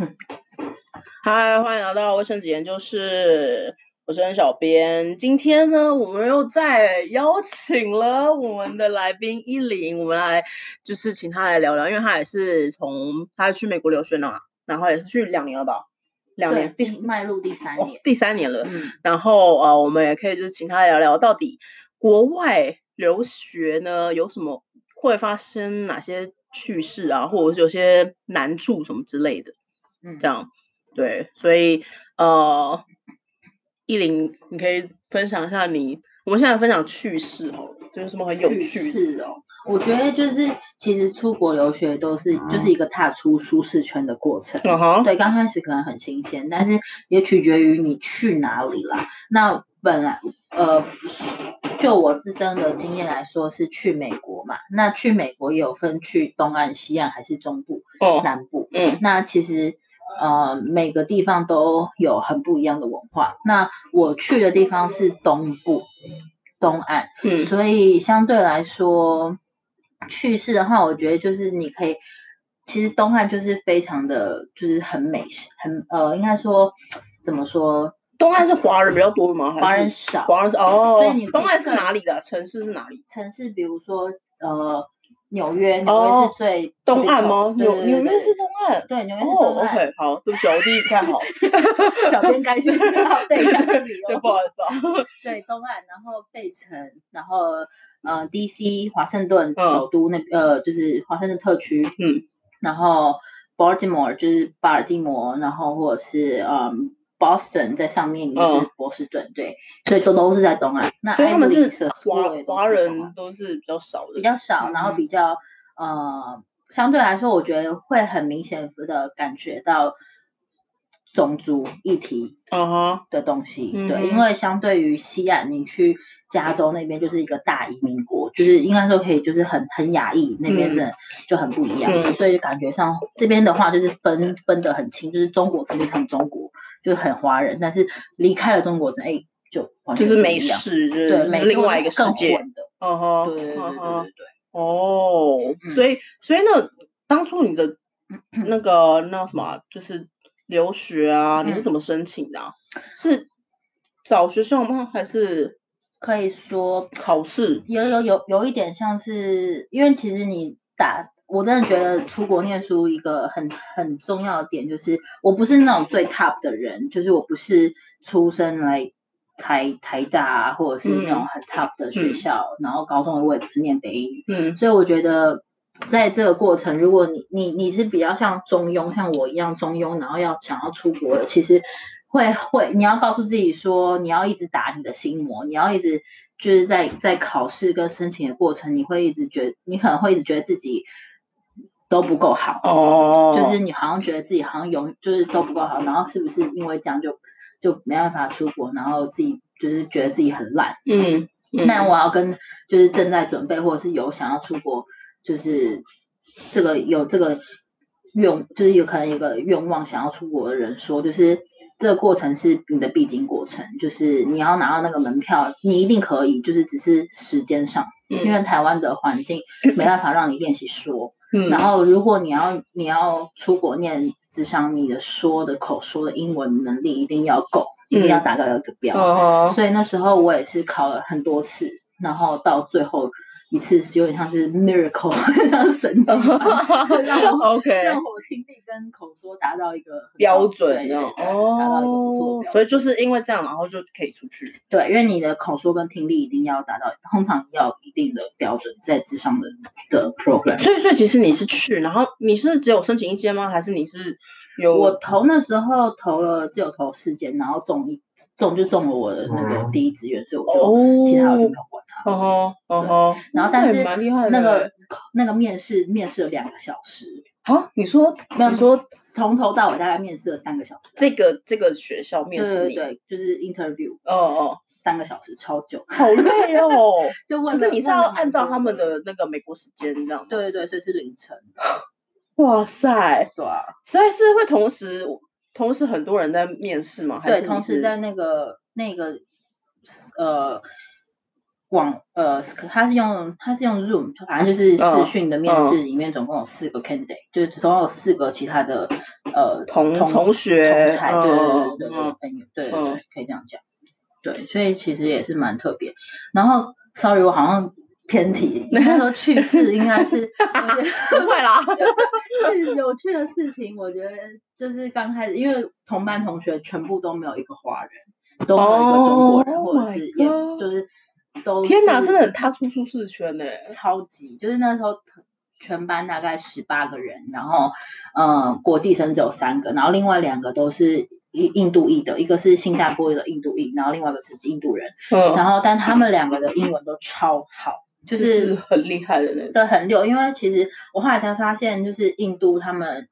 嗨，欢迎来到卫生纸研究室，我是恩小编。今天呢，我们又再邀请了我们的来宾依林，我们来就是请他来聊聊，因为他也是从他去美国留学呢，然后也是去两年了吧，两年对，第迈入第三哦年。第三年了。嗯，然后呃，我们也可以就是请他聊聊到底国外留学呢有什么会发生哪些趣事啊，或者是有些难处什么之类的，嗯这样对，所以呃，依林，你可以分享一下你我们现在分享趣事哦，就是什么很有趣的，是哦。我觉得就是，其实出国留学都是就是一个踏出舒适圈的过程。嗯哼，对，刚开始可能很新鲜，但是也取决于你去哪里啦。那本来呃，就我自身的经验来说，是去美国嘛。那去美国也有分去东岸、西岸还是中部、哦，南部。嗯那其实呃每个地方都有很不一样的文化。那我去的地方是东部东岸，嗯所以相对来说，去世的话，我觉得就是你可以，其实东岸就是非常的就是很美，很呃应该说怎么说，东岸是华人比较多吗？还是华人少，华人是哦，所以你东岸是哪里的？城市是哪里？城市比如说呃纽约，纽约哦是最东岸吗？纽纽约是东岸。对纽约是哦东岸。，OK，好，对不起，我地理不太好。小编该去 对一下旅游。不好意思啊。对，东岸，然后费城，然后呃，D.C. 华盛顿嗯首都那、呃，就是华盛顿特区，嗯，然后 Baltimore 就是巴尔的摩，然后或者是嗯 Boston 在上面，就是嗯。波士顿，对，所以都都是在东岸。那所以他们是华华人都是比较少的，比较少，然后嗯。比较呃，相对来说，我觉得会很明显的感觉到种族议题嗯哼，的东西，嗯对，因为相对于西岸，你去加州那边就是一个大移民国，就是应该说可以，就是很很亚裔那边的就很不一样，嗯。所以感觉上这边的话就是分分得很清，就是中国城就是很中国，就很华人，但是离开了中国城，哎，就完就是不一样，式，就是对，美另外一个世界。的，嗯哼，对对对对对对。哦，嗯所以所以那，当初你的那个那什么啊，就是留学啊，你是嗯怎么申请的啊？是找学校吗？还是可以说考试？有有有有一点像是，因为其实你打，我真的觉得出国念书一个很很重要的点就是，我不是那种最 top 的人，就是我不是出生来台台大啊，或者是那种很 top 的学校，然后高中我也不是念北语，嗯所以我觉得。在这个过程，如果你你你是比较像中庸，像我一样中庸，然后要想要出国的，其实会会你要告诉自己说，你要一直打你的心魔，你要一直就是在在考试跟申请的过程，你会一直觉得你可能会一直觉得自己都不够好，哦，就是你好像觉得自己好像永就是都不够好，然后是不是因为这样就就没办法出国，然后自己就是觉得自己很烂。嗯，嗯那我要跟就是正在准备或者是有想要出国，就是这个有这个愿，就是有可能有个愿望想要出国的人说，就是这个过程是你的必经过程，就是你要拿到那个门票，你一定可以，就是只是时间上，因为台湾的环境没办法让你练习说。嗯然后，如果你要你要出国念智商，你的说的口说的英文能力一定要够，一定要达到一个标。嗯所以那时候我也是考了很多次，然后到最后一次是有点像是 miracle，像是神迹般，让我，OK，让我听力跟口说达到一个标准这样对对达到一个标准。所以就是因为这样，然后就可以出去。对，因为你的口说跟听力一定要达到，通常要一定的标准在智商的的 program。所以，所以其实你是去，然后你是只有申请一间吗？还是你是有我投那时候投了只有投四间，然后中一中就中了我的那个第一志愿，所以我就、哦其他我就没有管它。嗯哼，嗯哼，然后但是蛮厉害的那个欸那个面试面试了两个小时，啊，你说没有你说从头到尾大概面试了三个小时。这个这个学校面试你，对对，就是 interview 哦哦，三个小时，超久。好累哦。就问，可是你是要按照他们的那个美国时间这样吗？对对对，所以是凌晨。哇塞，对啊，所以是会同时同时很多人在面试吗？还对，同时在那个那个呃网呃，他是用他是用 Zoom，反正就是视嗯讯的面试里面总共有四个 candidate，、就是总共有四个其他的呃同同同学同才，对对嗯对对朋友，对对嗯对，可以这样讲。对，所以其实也是蛮特别。然后，sorry，我好像偏题，应该说趣事应该是，不会啦，趣有趣的事情，我觉得就是刚开始，因为同班同学全部都没有一个华人，都没有一个中国人，Oh 或者是也就是都天哪，真的很踏出舒适圈呢。超级，就是那时候全班大概十八个人，然后呃国际生只有三个，然后另外两个都是印印度裔的，一个是新加坡的印度裔，然后另外一个是印度人，嗯，然后但他们两个的英文都超好，就就是是很厉害的那种。对，很溜。因为其实我后来才发现，就是印度他们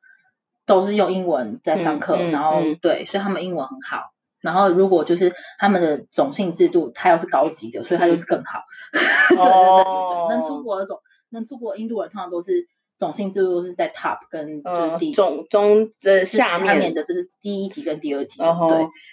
都是用英文在上课，嗯嗯然后、嗯对，所以他们英文很好。然后如果就是他们的种姓制度，它又是高级的，所以它就是更好。对对对对哦对，能出国的种，能出国的印度人通常都是种姓制度都是在 top 跟就是嗯第，中中的就是下面面的就是第一级跟第二级对。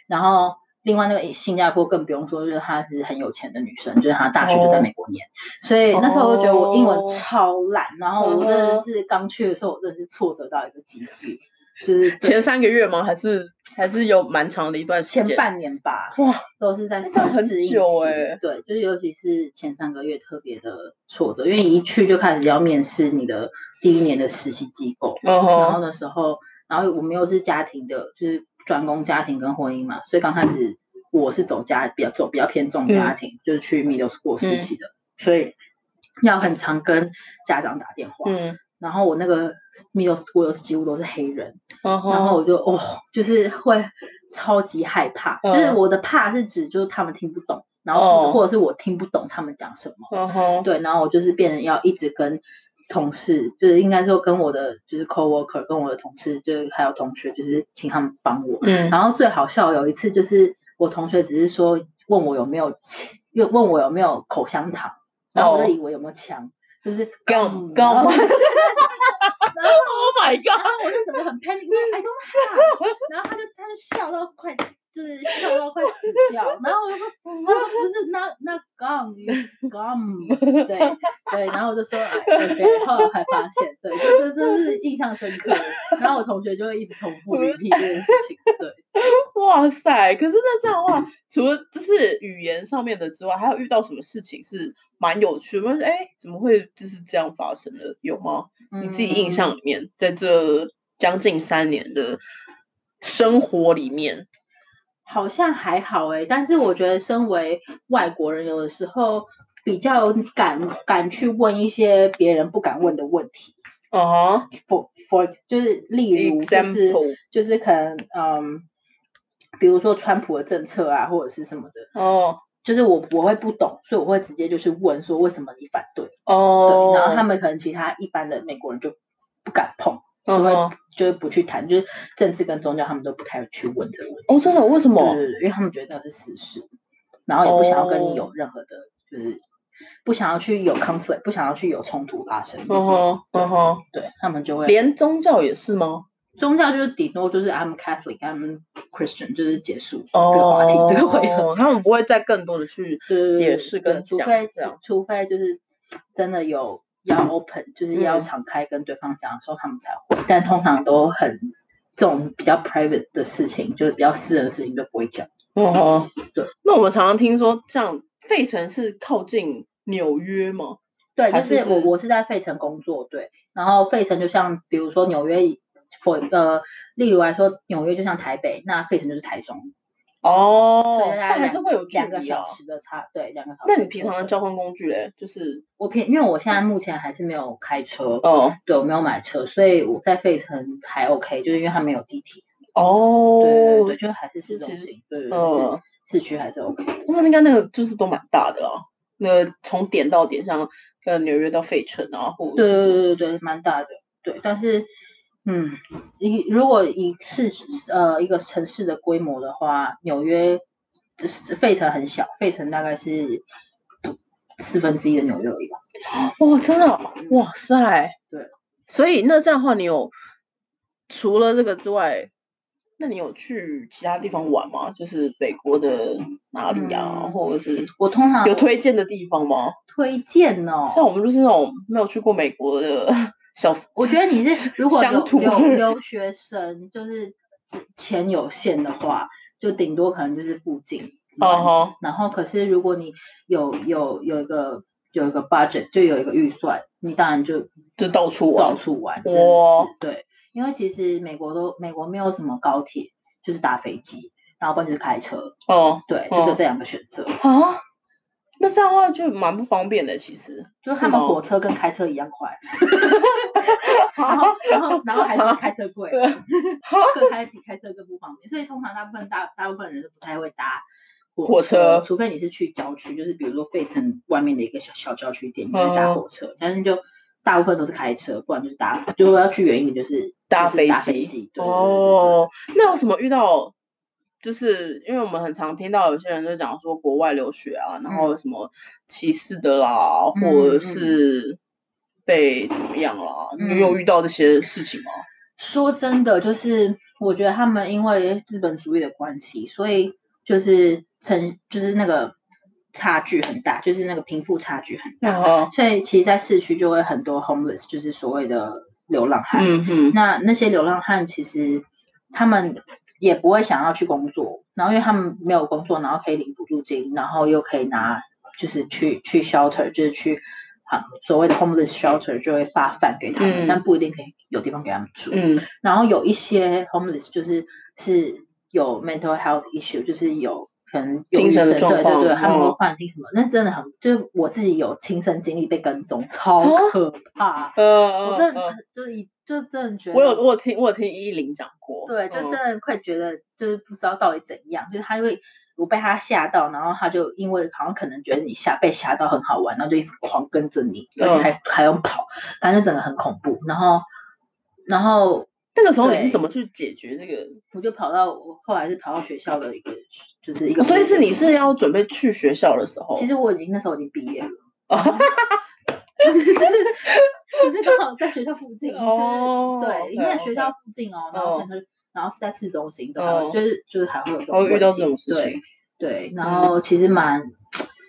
然后另外那个新加坡更不用说，就是她是很有钱的女生，就是她大学就在哦美国念，所以那时候我就觉得我英文哦。超烂，然后我真的是刚去的时候，我真的是挫折到一个极致，就是前三个月吗？还是还是有蛮长的一段时间？前半年吧，哇，都是在上很适应久哎欸。对，就是尤其是前三个月特别的挫折，因为一去就开始要面试你的第一年的实习机构，嗯然后哼，的时候，然后我们又是家庭的，就是专攻家庭跟婚姻嘛，所以刚开始我是走家比较走比较偏重家嗯庭，就是去 middle school 实习的，所以要很常跟家长打电话。嗯，然后我那个 middle school 几乎都是黑人，然后然后我就哦，就是会超级害怕，就是嗯我的怕是指就是他们听不懂，然后哦或者是我听不懂他们讲什么。嗯哼，对，然后我就是变成要一直跟同事，就是应该说跟我的就是 coworker，跟我的同事，就是还有同学，就是请他们帮我。嗯，然后最好笑有一次就是我同学只是说问我有没有钱，又问我有没有口香糖，然后我哦就以为有没有枪，就是 Gum，gum 然后 Oh my God！后我就整个很 panic，说 I don't have，然后他就他就笑到快，就是笑到快死掉，然后我就说，他说不是那那 gum gum，对对，然后我就说，哎对，后来才发现，对，这这这是印象深刻，然后我同学就会一直重复 repeat 这件事情，对，哇塞！可是那这样的话，除了就是语言上面的之外，还有遇到什么事情是蛮有趣的吗？哎，怎么会就是这样发生的？有吗？你自己印嗯象里面，在这将近三年的生活里面，好像还好诶，但是我觉得身为外国人，有的时候比较敢敢去问一些别人不敢问的问题。嗯哼 for for 就是例如就是就是可能嗯，比如说川普的政策啊，或者是什么的，哦就是我我会不懂，所以我会直接就是问说为什么你反对？哦，对，然后他们可能其他一般的美国人就不敢碰，就会、就是不去谈，就是政治跟宗教他们都不太去问这个问题。哦，真的？为什么？对对对，因为他们觉得那是事实，然后也不想要跟你哦有任何的，就是不想要去有 conflict，不想要去有冲突发生。嗯哼，嗯哼，对他们就会连宗教也是吗？宗教就是顶多就是 I'm Catholic，I'm Christian，就是结束哦，这个话题，这个回合。他们不会再更多的去解释跟讲除非。除非就是真的有要 open，就是要嗯敞开跟对方讲的时候，他们才会。但通常都很这种比较 private 的事情，就是比较私人的事情都不会讲。哦吼，对。那我们常常听说，像费城是靠近纽约吗？对，就是是我我是在费城工作，对，然后费城就像比如说纽约，for 呃，例如来说，纽约就像台北，那费城就是台中，哦所以，大但还是会有距两个小。时的差，对，两个小时。那你平常的交通工具嘞？就是我平，因为我现在目前还是没有开车，哦对我没有买车，所以我在费城还 OK，就是因为它没有地铁，哦，对对对，就是还是市中其心，对对对，嗯，市市区还是 OK 的。他们应该那个就是都蛮大的啊。那个从点到点，像呃纽约到费城啊，或者对对对对对，蛮大的，对，但是。嗯，以如果以市呃一个城市的规模的话，纽约就是费城很小，费城大概是四分之一的纽约而已吧。哦，真的哦，哇塞，对，所以那这样的话，你有除了这个之外，那你有去其他地方玩吗？就是北国的哪里啊，嗯或者是我通常有推荐的地方吗？推荐哦，像我们就是那种没有去过美国的小，我觉得你是如果有乡土有留学生，就是钱有限的话，就顶多可能就是附近。哦吼，然后可是如果你有有有一个有一个 budget，就有一个预算，你当然就就到处玩到。处玩。哇是对，因为其实美国都美国没有什么高铁，就是搭飞机，然后不然就是开车，哦对，哦就这两个选择。啊，那这样的话就蛮不方便的，其实。就是他们火车跟开车一样快，然后然后然后还是比开车贵，对，还比开车更不方便，所以通常大部分大大部分人都不太会搭火车，车除非你是去郊区，就是比如说费城外面的一个小小郊区点，你会搭嗯火车，但是就大部分都是开车，不然就是搭，如果要去远一点就是搭飞机哦，那有什么遇到？就是因为我们很常听到有些人就讲说国外留学啊，然后什么歧视的啦，嗯或者嗯是被怎么样啦，嗯你有遇到这些事情吗？说真的，就是我觉得他们因为资本主义的关系，所以就是成就是那个差距很大，就是那个贫富差距很大，啊，所以其实，在市区就会很多 homeless，就是所谓的流浪汉。嗯哼，那那些流浪汉其实他们也不会想要去工作，然后因为他们没有工作，然后可以领补助金，然后又可以拿就是去去 shelter，就是去啊所谓的 homeless shelter 就会发饭给他们，嗯但不一定可以有地方给他们住。嗯然后有一些 homeless 就是是有 mental health issue，就是有可能精神的状况对对对，他们会嗯幻听什么，那真的很，就是我自己有亲身经历被跟踪，超哦可怕。呃，我真的就是一就真的觉得，我有我有听我有听依林讲过，对，就嗯真的会觉得就是不知道到底怎样，就是他会我被他吓到，然后他就因为好像可能觉得你吓被吓到很好玩，然后就一直狂跟着你，而且嗯还还用跑，反正整个很恐怖。然后然后那个时候你是怎么去解决这个？我就跑到我后来是跑到学校的一个就是一个，所以是你是要准备去学校的时候，其实我已经那时候已经毕业了。哦只是只是刚好在学校附近，就是哦对，因为 OK，OK 学校附近哦，然后哦甚至然后是在市中心，的哦就是就是还会有遇到这种事对情，对，然后其实蛮。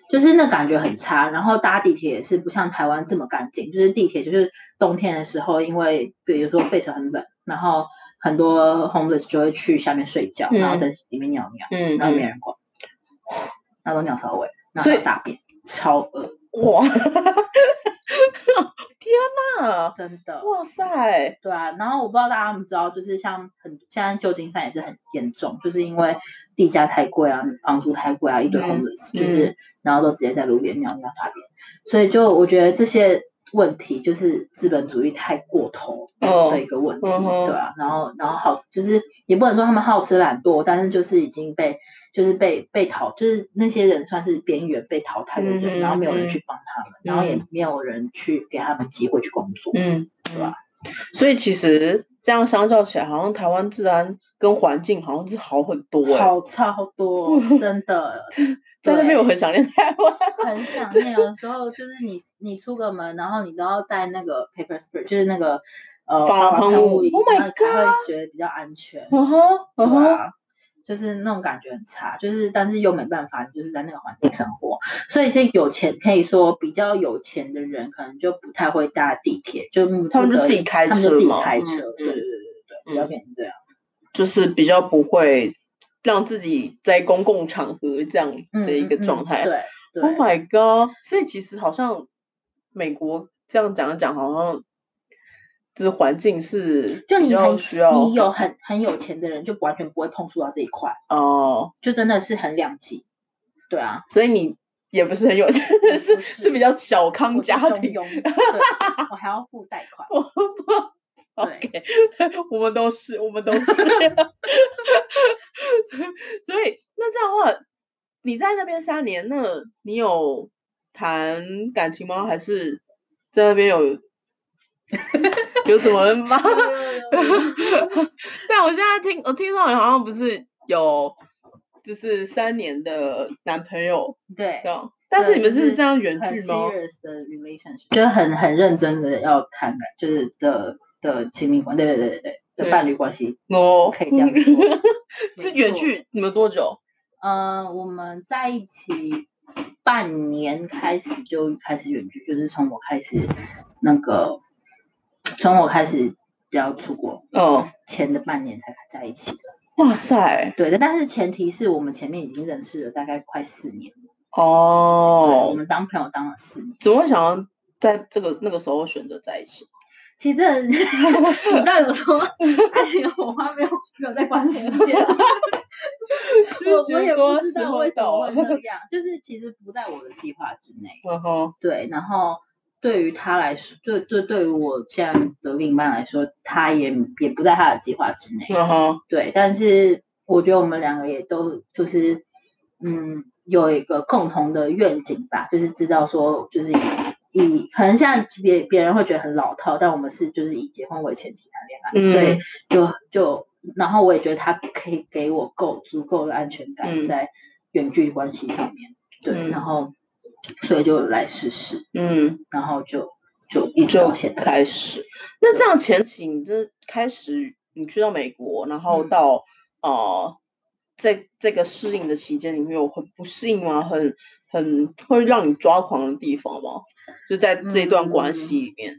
就是那感觉很差，然后搭地铁也是不像台湾这么干净。就是地铁，就是冬天的时候，因为比如说费城很冷，然后很多 homeless 就会去下面睡觉，然后嗯。在里面尿尿，嗯然后没人管，然后都尿骚味，然后所以还有大便，超恶，哇，天哪，真的。哇塞，对啊，然后我不知道大家有没有知道，就是像很现在旧金山也是很严重，就是因为地价太贵啊，房租太贵啊，一堆嗯 homeless，、就是然后都直接在路边尿尿大便，所以就我觉得这些问题就是资本主义太过头的一嗯个问题，对啊，然后然后好就是也不能说他们好吃懒惰，但是就是已经被就是被被淘，就是那些人算是边缘被淘汰的人，嗯然后没有人嗯。去帮他们，然后也没有人去给他们机会去工作，嗯，对吧？所以其实这样相较起来，好像台湾治安跟环境好像是好很多哎、好超多，真的。在那边对我很想念台湾。很想念，有时候就是你你出个门，然后你都要带那个 paper spray，就是那个呃防狼喷雾雾 Oh my 然后才会觉得比较安全。嗯哼，对啊，就是那种感觉很差，就是但是又没办法，你就是在那个环境生活，所以一些有钱可以说比较有钱的人，可能就不太会搭地铁，就他们就自己开他们就自己车嘛嗯开车，对对嗯对对对，比较变成这样。就是比较不会让自己在公共场合这样嗯的一个状态。对对 Oh my god！所以其实好像美国这样讲一讲，好像就是环境是就你很需要你有很很有钱的人，就完全不会碰触到这一块，哦，就真的是很两极。对啊，所以你也不是很有钱，是是是比较小康家庭。我还要付贷款。OK，我们都是，我们都是。所以，那这样的话，你在那边三年，那你有谈感情吗？还是在那边有有什么吗？但我现在听我听说你好像不是有就是三年的男朋友对这，样，但是你们是这样远很距吗？serious relationship，就是很很认真的要谈感，就是的的亲密关，对对对对对，的伴侣关系，哦，可以这样说。是远距你们多久？嗯，我们在一起半年开始就开始远距，就是从我开始那个，从我开始要出国嗯，前的半年才在一起的。哇塞，对的，但是前提是我们前面已经认识了大概快四年，哦，我哦，们当朋友当了四年。怎么会想要在这个那个时候选择在一起？其实这 你知道有时候 爱情的火花没有没有在管时间，我我也不知道为什么会这样，就是其实不在我的计划之内。嗯哼，对，然后对于他来说，对对对于我现在的另一半来说，他也也不在他的计划之内。嗯哼，对，但是我觉得我们两个也都就是嗯有一个共同的愿景吧，就是知道说就是以以可能现在别别人会觉得很老套，但我们是就是以结婚为前提谈恋爱，所以嗯就就然后我也觉得他可以给我够足够的安全感嗯在远距离关系上面，对，嗯然后所以就来试试，嗯，然后就就一直就到现在。开始。那这样前期你这开始你去到美国，然后嗯到、呃，在这个适应的期间里面有很不适应吗？很很会让你抓狂的地方吗？就在这一段关系里面，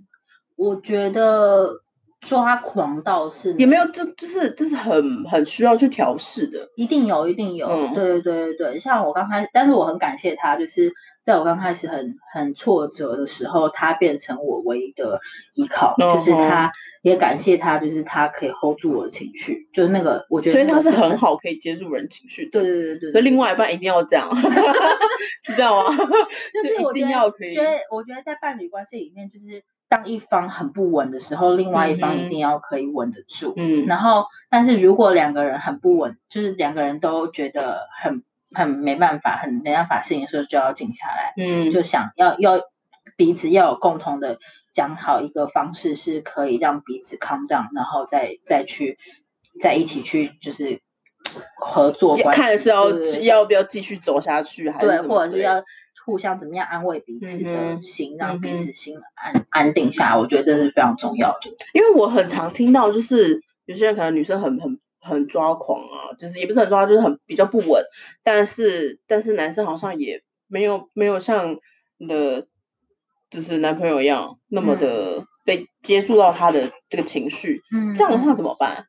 我觉得抓狂倒是也没有，就就是就是很很需要去调试的。一定有，一定有，嗯对对对对对。像我刚开始，但是我很感谢他，就是在我刚开始很很挫折的时候，他变成我唯一的依靠，就是他也感谢他，就是他可以 hold 住我的情绪，就是那个我觉得所以他是很好可以接住人情绪的。对对对对所以，另外一半一定要这样，是这样吗？就是我一觉得定要可以觉得我觉得在伴侣关系里面，就是当一方很不稳的时候，另外一方一定要可以稳得住。嗯然后，但是如果两个人很不稳，就是两个人都觉得很很没办法，很没办法适应的时候，就要静下来，嗯，就想要要彼此要有共同的讲好一个方式，是可以让彼此 calm down，然后再再去再一起去就是合作关系，看是要要不要继续走下去，还是对，或者是要互相怎么样安慰彼此的心，让彼此心安安定下来，我觉得这是非常重要的。因为我很常听到，就是有些人可能女生很很很抓狂啊，就是也不是很抓，就是很比较不稳，但是但是男生好像也没有没有像你的就是男朋友一样那么的被接触到他的这个情绪，嗯这样的话怎么办？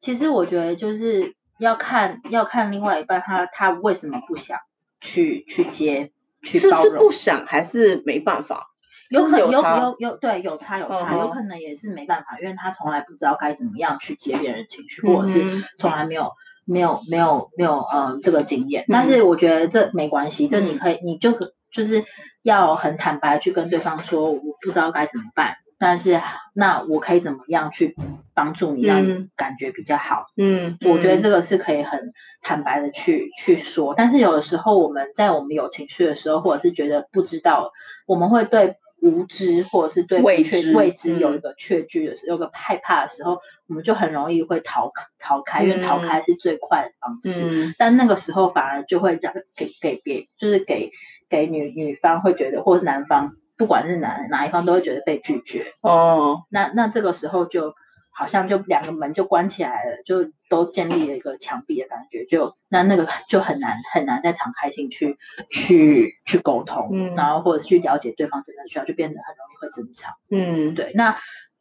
其实我觉得就是要看要看另外一半他他为什么不想去去接去包容是是不，想还是没办法？有可有是不是差有有对有差有差，有可能也是没办法，因为他从来不知道该怎么样去接别人情绪，或者是嗯从来没有没有没有没有呃这个经验。嗯但是我觉得这没关系，这你嗯可以你就可就是要很坦白去跟对方说，我不知道该怎么办。但是那我可以怎么样去帮助你，让你嗯感觉比较好？嗯，我觉得这个个是可以很坦白的去去说，但是有的时候我们在我们有情绪的时候，或者是觉得不知道，我们会对无知或者是对未知未知有嗯一个确据的时候，有个害怕的时候，我们就很容易会逃逃开，因为逃嗯开是最快的方式。嗯但那个时候反而就会让给给别就是给给女女方会觉得，或是男方，不管是哪哪一方都会觉得被拒绝。哦，那那这个时候就好像就两个门就关起来了，就都建立了一个墙壁的感觉，就那那个就很难很难再敞开心去去去沟通，嗯然后或者去了解对方真的需要，就变得很容易会争吵。嗯，对，那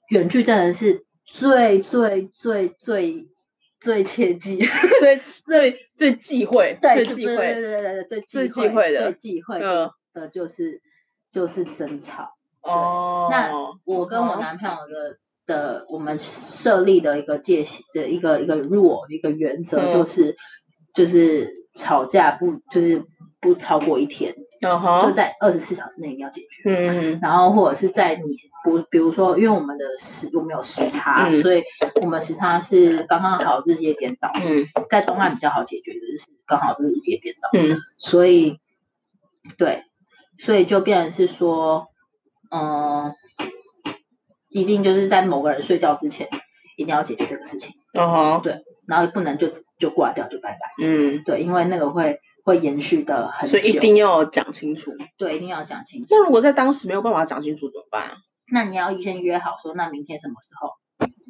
远距真的是最最最最最切记，最最最忌讳，最忌就对对讳，对对对，最最忌忌讳的最忌讳的的就是就是争吵。哦，那我跟我嗯男朋友的的我们设立的一个界限的一个一个 rule 一个原则嗯。就是、就是吵架不就是不超过一天，就在二十四小时内一定要解决。嗯。然后或者是在你不，比如说，因为我们的时我们有时差，嗯。所以我们时差是刚刚好日夜颠倒，嗯。在东岸比较好解决的就是刚好日夜颠倒。嗯。所以，对，所以就变成是说，嗯、一定就是在某个人睡觉之前，一定要解决这个事情，嗯哼，对，然后不能就就挂掉就拜拜，嗯，对，因为那个会会延续的很久，所以一定要讲清楚。对，一定要讲清楚。那如果在当时没有办法讲清楚怎么办？那你要先约好说，那明天什么时候？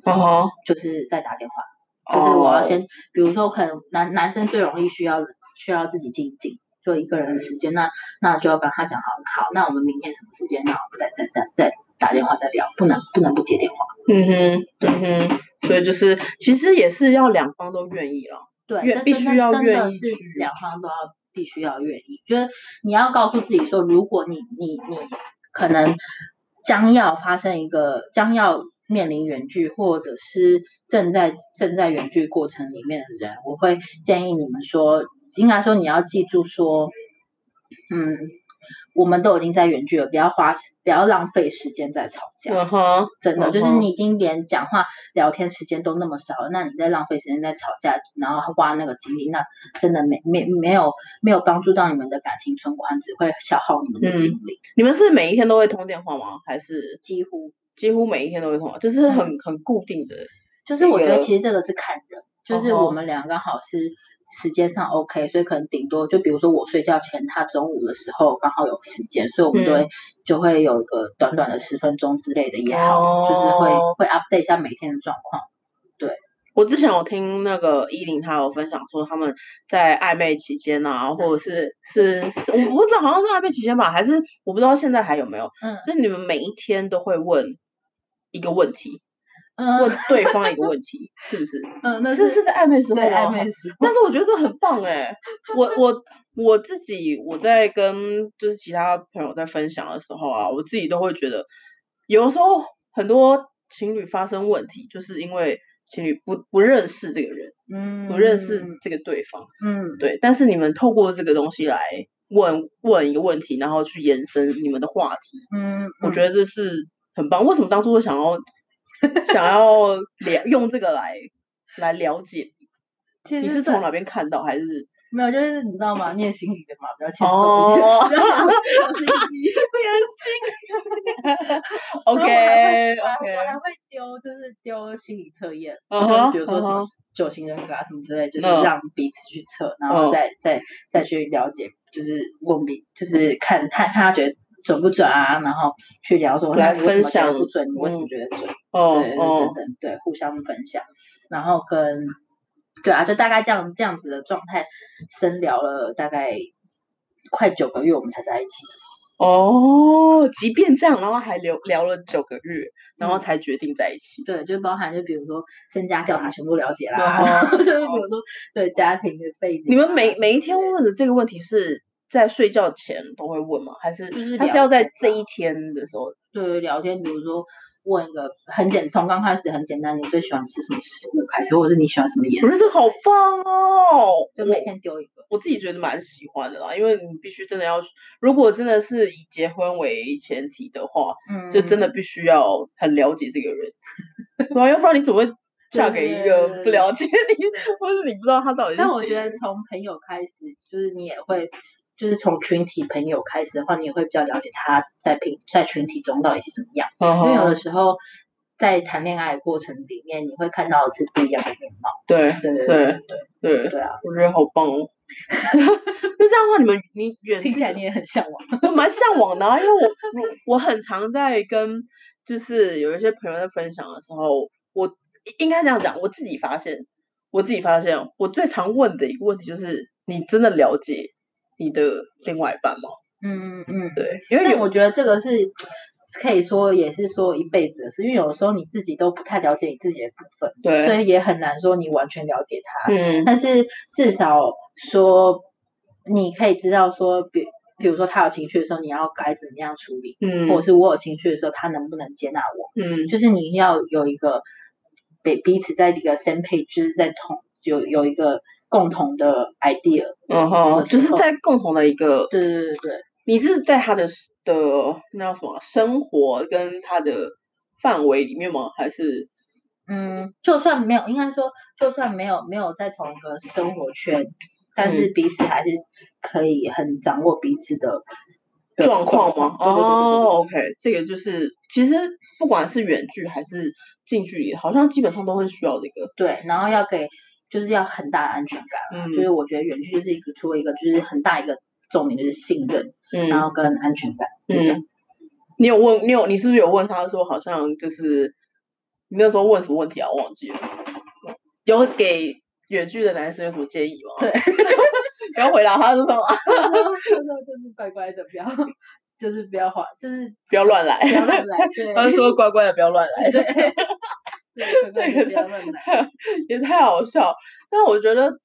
嗯哼，就是再打电话，就是我要先，比如说可能男男生最容易需要需要自己静一静，就一个人的时间，那那就要跟他讲好，好，那我们明天什么时间，那我们再再再再打电话再聊，不能不能不接电话。嗯哼，嗯哼，所以就是其实也是要两方都愿意了，对，愿必须要愿真的是意两方都要必须要愿意，就是你要告诉自己说，如果你你你可能将要发生一个将要面临远距，或者是正在正在远距过程里面的人，我会建议你们说，应该说你要记住说，嗯，我们都已经在远距了，不要花不要浪费时间在吵架。真的，就是你已经连讲话聊天时间都那么少了，那你在浪费时间在吵架，然后花那个精力，那真的没没没有没有帮助到你们的感情存款，只会消耗你们的精力。你们是每一天都会通电话吗？还是几乎几乎每一天都会通话？就是很很固定的。就是我觉得其实这个是看人，就是我们俩刚好是时间上 OK，所以可能顶多就比如说我睡觉前，他中午的时候刚好有时间，所以我们就会、就会有一个短短的十分钟之类的也好，就是会哦会 update 一下每天的状况。对我之前有听那个依林，她有分享说他们在暧昧期间啊，或者是是是我我不知道好像是暧昧期间吧，还是我不知道现在还有没有，嗯就是你们每一天都会问一个问题，嗯问对方一个问题，是不是？嗯，那是是在暧昧时候暧昧时候。但是我觉得这很棒哎、我我我自己我在跟就是其他朋友在分享的时候啊，我自己都会觉得，有的时候很多情侣发生问题，就是因为情侣不不认识这个人，嗯不认识这个对方，嗯，对。但是你们透过这个东西来问问一个问题，然后去延伸你们的话题，嗯，我觉得这是很棒。为什么当初会想要想要了用这个来来了解？其实你是从哪边看到，还是没有，就是你知道吗？念心理的嘛，比较欠揍哦一点，比较 心机。OK 然后我还会 OK？我还会丢，就是丢心理测验，嗯就是比如说什么九型人格啊什么之类，就是嗯让彼此去测，然后嗯再再再去了解，就是问彼，就是看看看他觉得准不准啊，然后去聊说来分享不准，你为什么嗯觉得准？哦对对对哦，对对，互相分享，然后跟对啊，就大概这样这样子的状态深聊了大概快九个月，我们才在一起。哦，即便这样，然后还聊聊了九个月，然后嗯才决定在一起。对，就包含就比如说身家调查全部了解啦，然后就是比如说对家庭的背景啊，你们每每一天问的这个问题是在睡觉前都会问吗？还是就是还是要在这一天的时候？对聊天，比如说问一个很简，从刚开始很简单，你最喜欢吃什么食物开始，或者是你喜欢什么颜色，我觉得这个好棒哦！就每天丢一个。我自己觉得蛮喜欢的啦，因为你必须真的要，如果真的是以结婚为前提的话，嗯就真的必须要很了解这个人，对啊，要不然你怎么会嫁给一个不了解你，或者是你不知道他到底？但我觉得从朋友开始，就是你也会，就是从群体朋友开始的话，你也会比较了解他在平在群体中到底是怎么样。嗯因为有，的时候在谈恋爱的过程里面，你会看到的是不一样的面貌。对对对对对对对，啊，我觉得好棒哦。那这样的话，你们你远听起来你也很向往。我蛮向往的啊，因为我 我我很常在跟就是有一些朋友在分享的时候，我应该这样讲，我自己发现，我自己发现，我最常问的一个问题就是，你真的了解你的另外一半吗？嗯嗯嗯。对，因为我觉得这个是可以说也是说一辈子的事，因为有的时候你自己都不太了解你自己的部分，对所，以也很难说你完全了解他。嗯但是至少说你可以知道说，比比如说他有情绪的时候，你要该怎么样处理，嗯或者嗯是我有情绪的时候，他能不能接纳我？嗯就是你要有一个彼彼此在一个 same page，就是在同有有一个共同的 idea。嗯哼，就是在共同的一个，对对对对，你是在他的的那叫什么生活跟他的范围里面吗？还是嗯，就算没有，应该说，就算没有没有在同一个生活圈，但是彼此还是可以很掌握彼此的的状况吗？哦，OK，这个就是其实不管是远距还是近距离，好像基本上都会需要这个。对，然后要给就是要很大的安全感啦，嗯就是我觉得远距就是一个除了一个就是很大一个重点就是信任，嗯然后跟安全感，嗯，你有问你有你是不是有问他说好像就是你那时候问什么问题啊？我忘记了。有给远距的男生有什么建议吗？对，不要回答他是什么？他说就是乖乖的，不要，就是不要花，就是不要乱来，不要乱来。对，他说乖乖的不要乱来。对，对，乖乖的不要乱来。也太好笑。但我觉得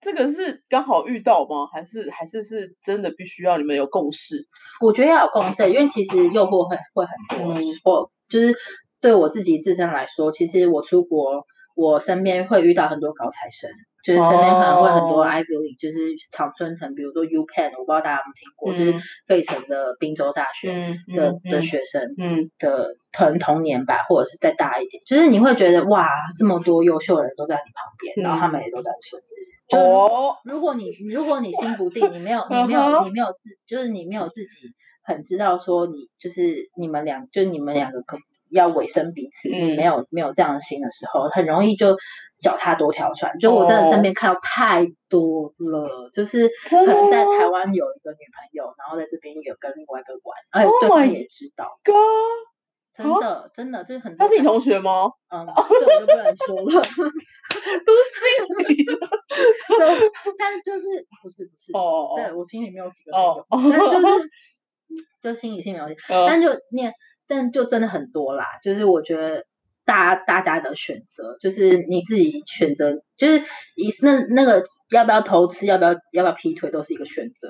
这个是刚好遇到吗？还是还是是真的必须要你们有共识？我觉得要有共识，因为其实诱惑会会很多。我就是对我自己自身来说，其实我出国。我身边会遇到很多高材生，就是身边可能会很多 Ivy League，就是常春藤，比如说 U Penn，我不知道大家有没有听过，就是费城的宾州大学的的学生，嗯，的同童年吧，或者是再大一点，就是你会觉得哇，这么多优秀的人都在你旁边，然后他们也都在身边。哦，如果你如果你心不定，你没有 你没有你没有自，就是你没有自己很知道说你就是你们两就是你们两个可。要委身彼此，没有没有这样的心的时候，很容易就脚踏多条船。就我真的身边看到太多了，就是可能在台湾有一个女朋友，然后在这边有跟另外一个玩，而且对方也知道。哥，真的真的，这很。他是你同学吗？嗯，这我就不能说了，都信你了。但就是不是不是哦，对我心里没有几个朋友，但就是就心里心里有，但就念。但就真的很多啦，就是我觉得大大家的选择，就是你自己选择，就是以那那个要不要偷吃，要不要要不要劈腿，都是一个选择。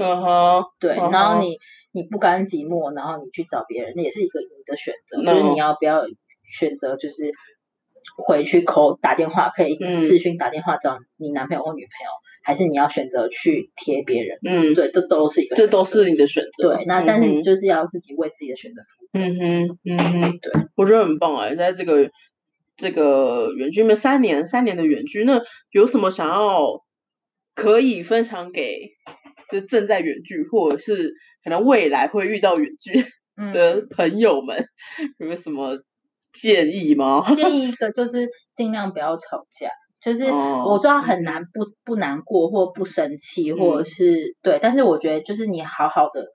对。然后你你不甘寂寞，然后你去找别人，那也是一个你的选择。就是你要不要选择，就是回去口打电话，可以视讯打电话找你男朋友或女朋友，还是你要选择去贴别人？嗯，对，这都是一个，这都是你的选择。对，那但是你就是要自己为自己的选择。嗯哼，嗯哼，对，我觉得很棒啊！在这个这个远距面三年，三年的远距，那有什么想要可以分享给就是正在远距，或者是可能未来会遇到远距的朋友们，有没有什么建议吗？建议一个就是尽量不要吵架，就是我知道很难不不难过或不生气，或者是对，但是我觉得就是你好好的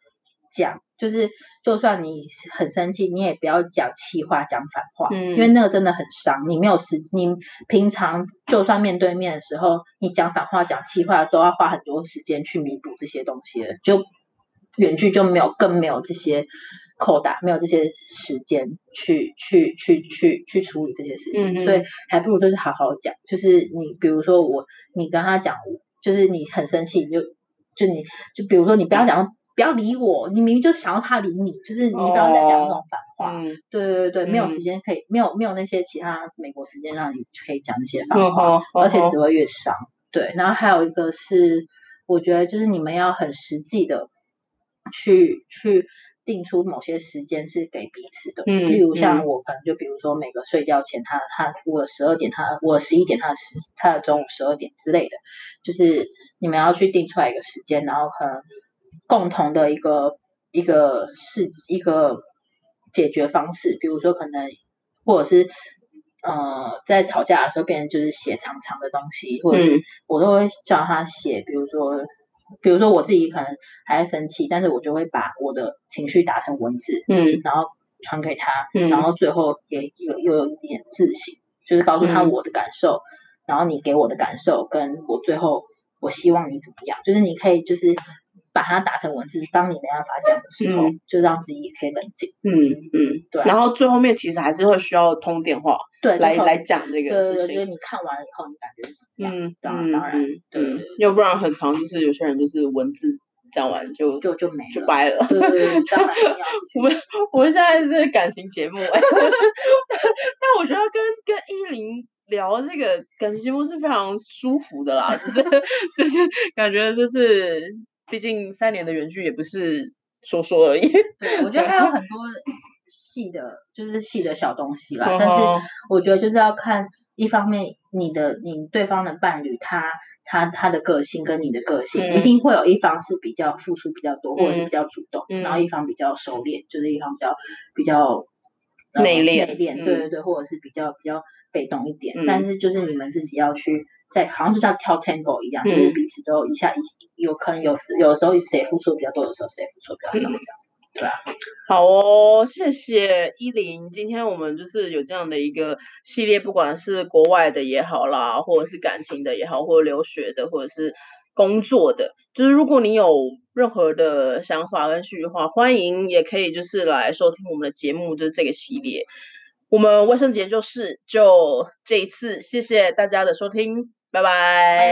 讲。就是，就算你很生气，你也不要讲气话、讲反话，因为那个真的很伤。你没有时，你平常就算面对面的时候，你讲反话、讲气话，都要花很多时间去弥补这些东西了。就远距就没有，更没有这些扣打，没有这些时间去去去去去处理这些事情。所以还不如就是好好讲。就是你比如说我，你跟他讲，就是你很生气，你就就你就比如说你不要讲。不要理我，你明明就想要他理你，就是你不要再讲那种反话。对对对没有时间可以，没有没有那些其他美国时间让你可以讲那些反话，而且只会越伤。对，然后还有一个是，我觉得就是你们要很实际的去去定出某些时间是给彼此的。嗯，例如像我可能就比如说每个睡觉前，他他我十二点，他我十一点，他十他的中午十二点之类的，就是你们要去定出来一个时间，然后可能。共同的一个一个是一个解决方式，比如说可能或者是呃在吵架的时候，别人就是写长长的东西，或者是我都会叫他写，比如说比如说我自己可能还在生气，但是我就会把我的情绪打成文字，嗯，然后传给他，嗯，然后最后也有又有一点自省，就是告诉他我的感受，然后你给我的感受，跟我最后我希望你怎么样，就是你可以就是。把它打成文字，当你没办法讲的时候，就让自己也可以冷静。嗯嗯，对。然后最后面其实还是会需要通电话，对，来来讲这个事情。就是你看完了以后，你感觉是怎么样？当当然，对。要不然很长，就是有些人就是文字讲完就就就没就掰了。对对对，当然要。我们我们现在是感情节目，哎，但我觉得跟跟依林聊这个感情节目是非常舒服的啦，就是 就是感觉就是。毕竟三年的原剧也不是说说而已。对，我觉得还有很多细的，就是细的小东西啦。但是我觉得就是要看一方面，你的你对方的伴侣，他他他的个性跟你的个性，一定会有一方是比较付出比较多，或者是比较主动，然后一方比较收敛，就是一方比较比较内敛，内敛，对对对，或者是比较比较被动一点。但是就是你们自己要去。在好像就像跳 tango 一样，就是彼此都一下一有可能有时有的时候谁付出比较多，有时候谁付出比较少这样。对啊，好哦，谢谢依林。今天我们就是有这样的一个系列，不管是国外的也好啦，或者是感情的也好，或者留学的，或者是工作的，就是如果你有任何的想法跟续话，欢迎也可以就是来收听我们的节目，就是这个系列。我们卫生节就是就这一次，谢谢大家的收听，拜拜。